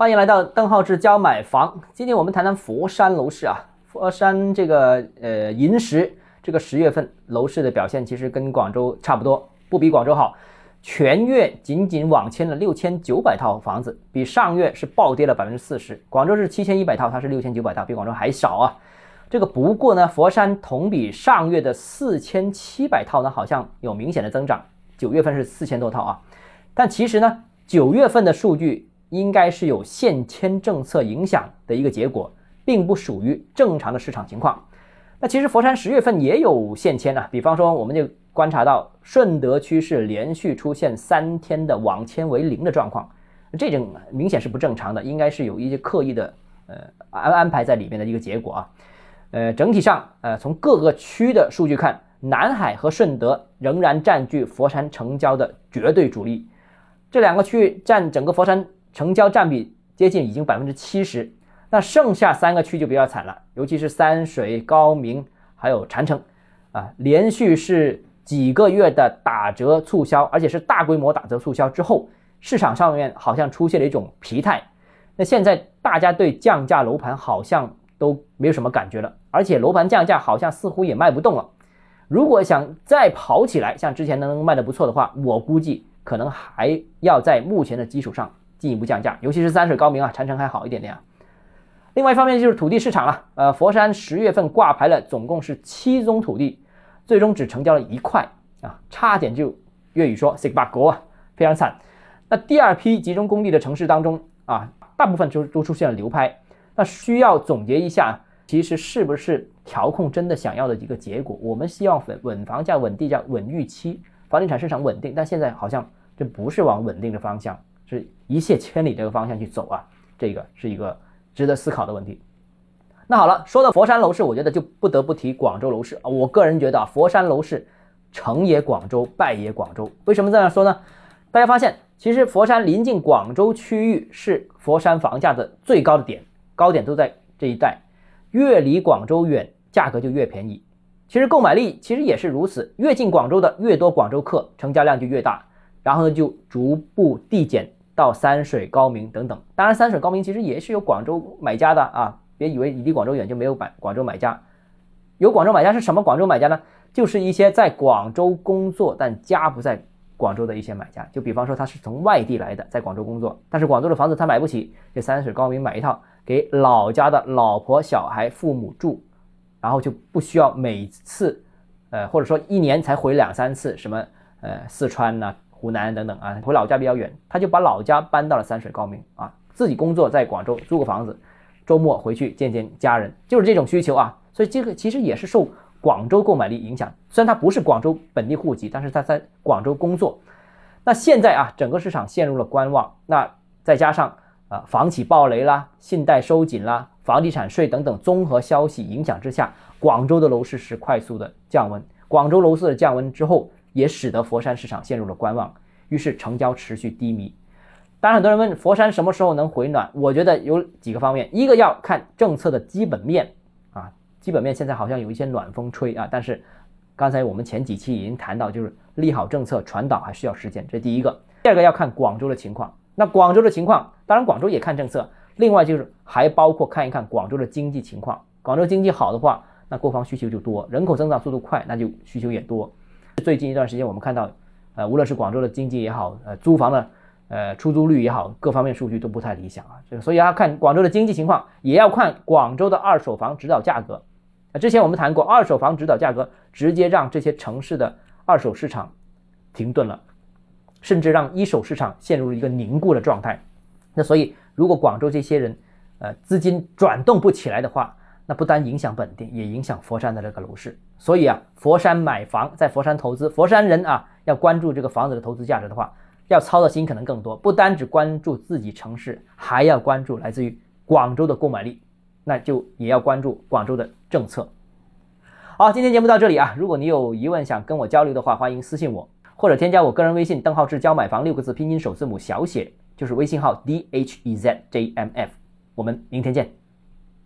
欢迎来到邓浩志教买房。今天我们谈谈佛山楼市啊，佛山这个呃银石这个十月份楼市的表现其实跟广州差不多，不比广州好。全月仅仅网签了六千九百套房子，比上月是暴跌了百分之四十。广州是七千一百套，它是六千九百套，比广州还少啊。这个不过呢，佛山同比上月的四千七百套呢，好像有明显的增长。九月份是四千多套啊，但其实呢，九月份的数据应该是有限迁政策影响的一个结果，并不属于正常的市场情况。那其实佛山十月份也有限迁啊，比方说我们就。观察到顺德区是连续出现三天的网签为零的状况，这种明显是不正常的，应该是有一些刻意的呃安安排在里面的一个结果啊。呃，整体上呃从各个区的数据看，南海和顺德仍然占据佛山成交的绝对主力，这两个区域占整个佛山成交占比接近已经百分之七十。那剩下三个区就比较惨了，尤其是三水、高明还有禅城啊，连续是。几个月的打折促销，而且是大规模打折促销之后，市场上面好像出现了一种疲态。那现在大家对降价楼盘好像都没有什么感觉了，而且楼盘降价好像似乎也卖不动了。如果想再跑起来，像之前能卖的不错的话，我估计可能还要在目前的基础上进一步降价，尤其是三水高明啊，长城还好一点点啊。另外一方面就是土地市场了，呃，佛山十月份挂牌了，总共是七宗土地。最终只成交了一块啊，差点就粤语说 “sick bug” 啊，非常惨。那第二批集中供地的城市当中啊，大部分就都出现了流拍。那需要总结一下，其实是不是调控真的想要的一个结果？我们希望稳稳房价、稳地价、稳预期，房地产市场稳定。但现在好像这不是往稳定的方向，是一泻千里这个方向去走啊，这个是一个值得思考的问题。那好了，说到佛山楼市，我觉得就不得不提广州楼市啊。我个人觉得啊，佛山楼市成也广州，败也广州。为什么这样说呢？大家发现，其实佛山临近广州区域是佛山房价的最高的点，高点都在这一带。越离广州远，价格就越便宜。其实购买力其实也是如此，越近广州的越多广州客，成交量就越大。然后呢，就逐步递减到三水、高明等等。当然，三水、高明其实也是有广州买家的啊。别以为你离广州远就没有买广州买家，有广州买家是什么广州买家呢？就是一些在广州工作但家不在广州的一些买家。就比方说他是从外地来的，在广州工作，但是广州的房子他买不起，这三水高明买一套给老家的老婆小孩父母住，然后就不需要每次，呃或者说一年才回两三次，什么呃四川呐、湖南等等啊，回老家比较远，他就把老家搬到了三水高明啊，自己工作在广州租个房子。周末回去见见家人，就是这种需求啊，所以这个其实也是受广州购买力影响。虽然他不是广州本地户籍，但是他在广州工作。那现在啊，整个市场陷入了观望。那再加上啊，房企暴雷啦，信贷收紧啦，房地产税等等综合消息影响之下，广州的楼市是快速的降温。广州楼市的降温之后，也使得佛山市场陷入了观望，于是成交持续低迷。当然，很多人问佛山什么时候能回暖？我觉得有几个方面，一个要看政策的基本面啊，基本面现在好像有一些暖风吹啊，但是刚才我们前几期已经谈到，就是利好政策传导还需要时间，这第一个。第二个要看广州的情况，那广州的情况，当然广州也看政策，另外就是还包括看一看广州的经济情况。广州经济好的话，那购房需求就多，人口增长速度快，那就需求也多。最近一段时间我们看到，呃，无论是广州的经济也好，呃，租房的。呃，出租率也好，各方面数据都不太理想啊。所以要看广州的经济情况，也要看广州的二手房指导价格。啊，之前我们谈过，二手房指导价格直接让这些城市的二手市场停顿了，甚至让一手市场陷入了一个凝固的状态。那所以，如果广州这些人，呃，资金转动不起来的话，那不单影响本地，也影响佛山的这个楼市。所以啊，佛山买房，在佛山投资，佛山人啊，要关注这个房子的投资价值的话。要操的心可能更多，不单只关注自己城市，还要关注来自于广州的购买力，那就也要关注广州的政策。好，今天节目到这里啊，如果你有疑问想跟我交流的话，欢迎私信我，或者添加我个人微信邓浩志教买房六个字拼音首字母小写，就是微信号 d h e z j m f，我们明天见。